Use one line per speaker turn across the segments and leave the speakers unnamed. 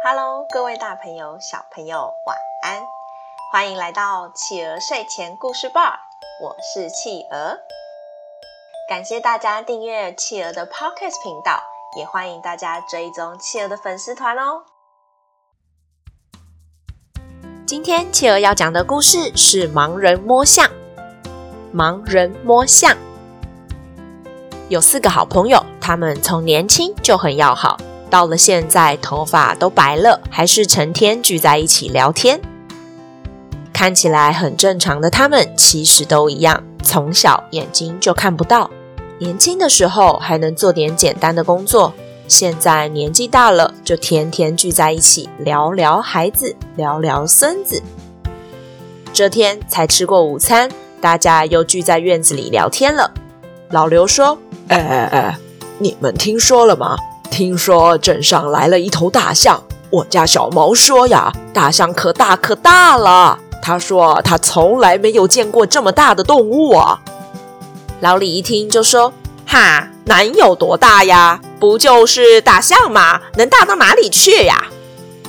Hello，各位大朋友、小朋友，晚安！欢迎来到企鹅睡前故事吧，我是企鹅。感谢大家订阅企鹅的 Podcast 频道，也欢迎大家追踪企鹅的粉丝团哦。今天企鹅要讲的故事是盲人摸象。盲人摸象，有四个好朋友，他们从年轻就很要好。到了现在，头发都白了，还是成天聚在一起聊天。看起来很正常的他们，其实都一样，从小眼睛就看不到。年轻的时候还能做点简单的工作，现在年纪大了，就天天聚在一起聊聊孩子，聊聊孙子。这天才吃过午餐，大家又聚在院子里聊天了。老刘说：“
哎哎哎，你们听说了吗？”听说镇上来了一头大象，我家小毛说呀，大象可大可大了。他说他从来没有见过这么大的动物啊。
老李一听就说：“哈，能有多大呀？不就是大象吗？能大到哪里去呀？”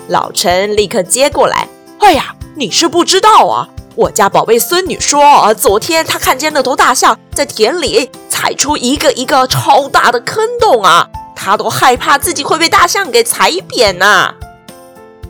老陈立刻接过来：“
哎呀，你是不知道啊，我家宝贝孙女说，昨天她看见那头大象在田里踩出一个一个超大的坑洞啊。”他都害怕自己会被大象给踩扁呐、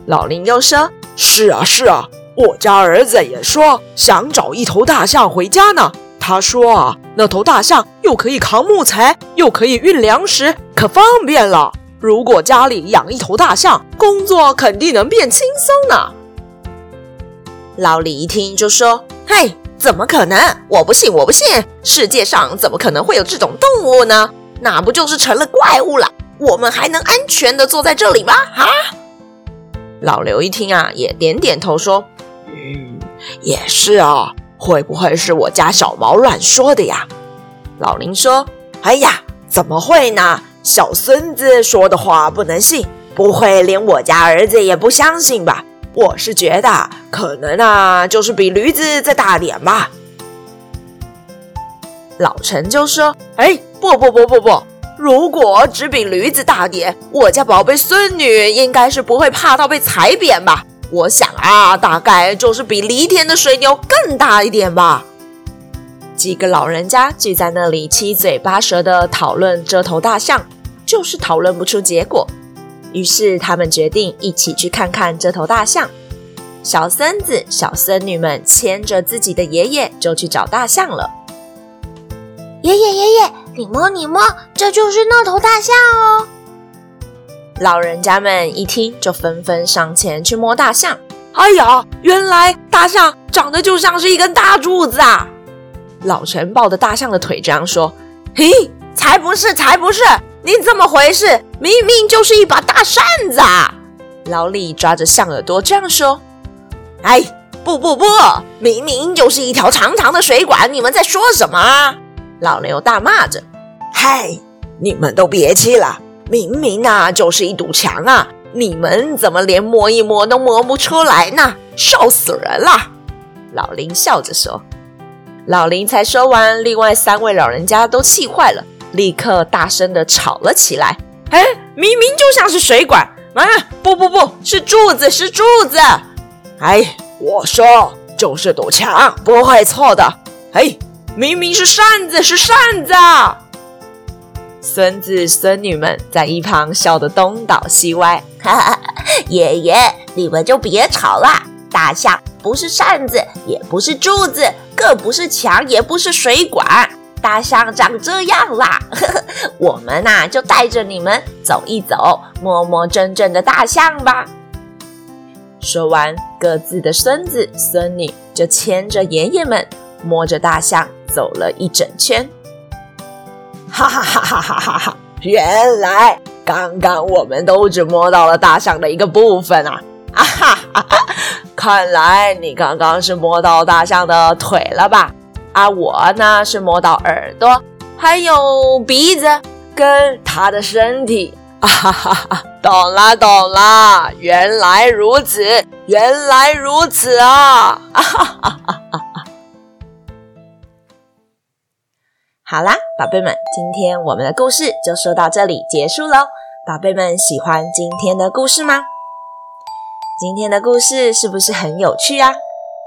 老林又说：“
是啊，是啊，我家儿子也说想找一头大象回家呢。他说啊，那头大象又可以扛木材，又可以运粮食，可方便了。如果家里养一头大象，工作肯定能变轻松呢。”
老李一听就说：“嘿，怎么可能？我不信，我不信！世界上怎么可能会有这种动物呢？”那不就是成了怪物了？我们还能安全的坐在这里吗？啊！老刘一听啊，也点点头说：“
嗯，也是啊。会不会是我家小毛乱说的呀？”
老林说：“
哎呀，怎么会呢？小孙子说的话不能信，不会连我家儿子也不相信吧？我是觉得可能啊，就是比驴子再大点吧。”
老陈就说：“
哎。”不不不不不！如果只比驴子大点，我家宝贝孙女应该是不会怕到被踩扁吧？我想啊，大概就是比犁田的水牛更大一点吧。
几个老人家聚在那里，七嘴八舌的讨论这头大象，就是讨论不出结果。于是他们决定一起去看看这头大象。小孙子、小孙女们牵着自己的爷爷，就去找大象了。
爷爷，爷爷。你摸，你摸，这就是那头大象哦！
老人家们一听，就纷纷上前去摸大象。
哎呀，原来大象长得就像是一根大柱子啊！
老陈抱着大象的腿这样说：“
嘿，才不是，才不是！你怎么回事？明明就是一把大扇子啊！”
老李抓着象耳朵这样说：“
哎，不不不，明明就是一条长长的水管！你们在说什么？”
老刘大骂着。
嗨，你们都别气了，明明啊就是一堵墙啊，你们怎么连摸一摸都摸不出来呢？笑死人了！
老林笑着说。老林才说完，另外三位老人家都气坏了，立刻大声的吵了起来。
哎，明明就像是水管啊！不不不，是柱子，是柱子！哎，我说就是堵墙，不会错的。哎，明明是扇子，是扇子。
孙子孙女们在一旁笑得东倒西歪。
哈哈，爷爷，你们就别吵了。大象不是扇子，也不是柱子，更不是墙，也不是水管。大象长这样啦。呵呵，我们呐，就带着你们走一走，摸摸真正的大象吧。
说完，各自的孙子孙女就牵着爷爷们，摸着大象走了一整圈。
哈哈哈哈哈哈哈！原来刚刚我们都只摸到了大象的一个部分啊！啊哈哈哈！看来你刚刚是摸到大象的腿了吧？啊，我呢是摸到耳朵，还有鼻子跟它的身体。啊哈哈哈！懂了懂了，原来如此，原来如此啊！啊哈哈哈
好啦，宝贝们，今天我们的故事就说到这里结束喽。宝贝们喜欢今天的故事吗？今天的故事是不是很有趣啊？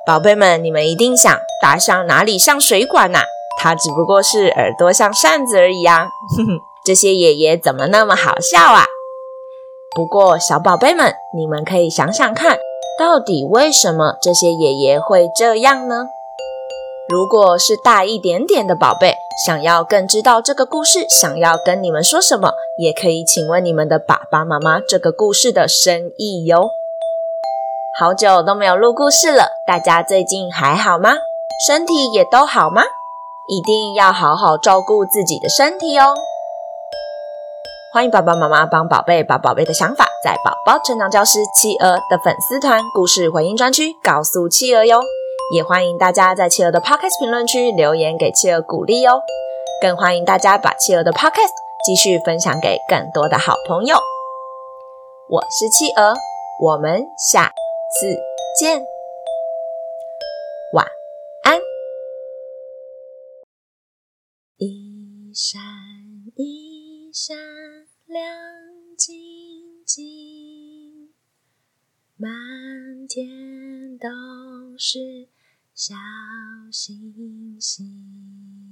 宝贝们，你们一定想，大象哪里像水管呐、它只不过是耳朵像扇子而已呀、啊！哼哼，这些爷爷怎么那么好笑啊？不过，小宝贝们，你们可以想想看，到底为什么这些爷爷会这样呢？如果是大一点点的宝贝，想要更知道这个故事，想要跟你们说什么，也可以请问你们的爸爸妈妈这个故事的深意哟。好久都没有录故事了，大家最近还好吗？身体也都好吗？一定要好好照顾自己的身体哦。欢迎爸爸妈妈帮宝贝把宝贝的想法，在宝宝成长教师企鹅的粉丝团故事回应专区告诉企鹅哟。也欢迎大家在企鹅的 Podcast 评论区留言给企鹅鼓励哦。更欢迎大家把企鹅的 Podcast 继续分享给更多的好朋友。我是企鹅，我们下次见，晚安。一闪一闪。亮晶晶，满天都是小星星。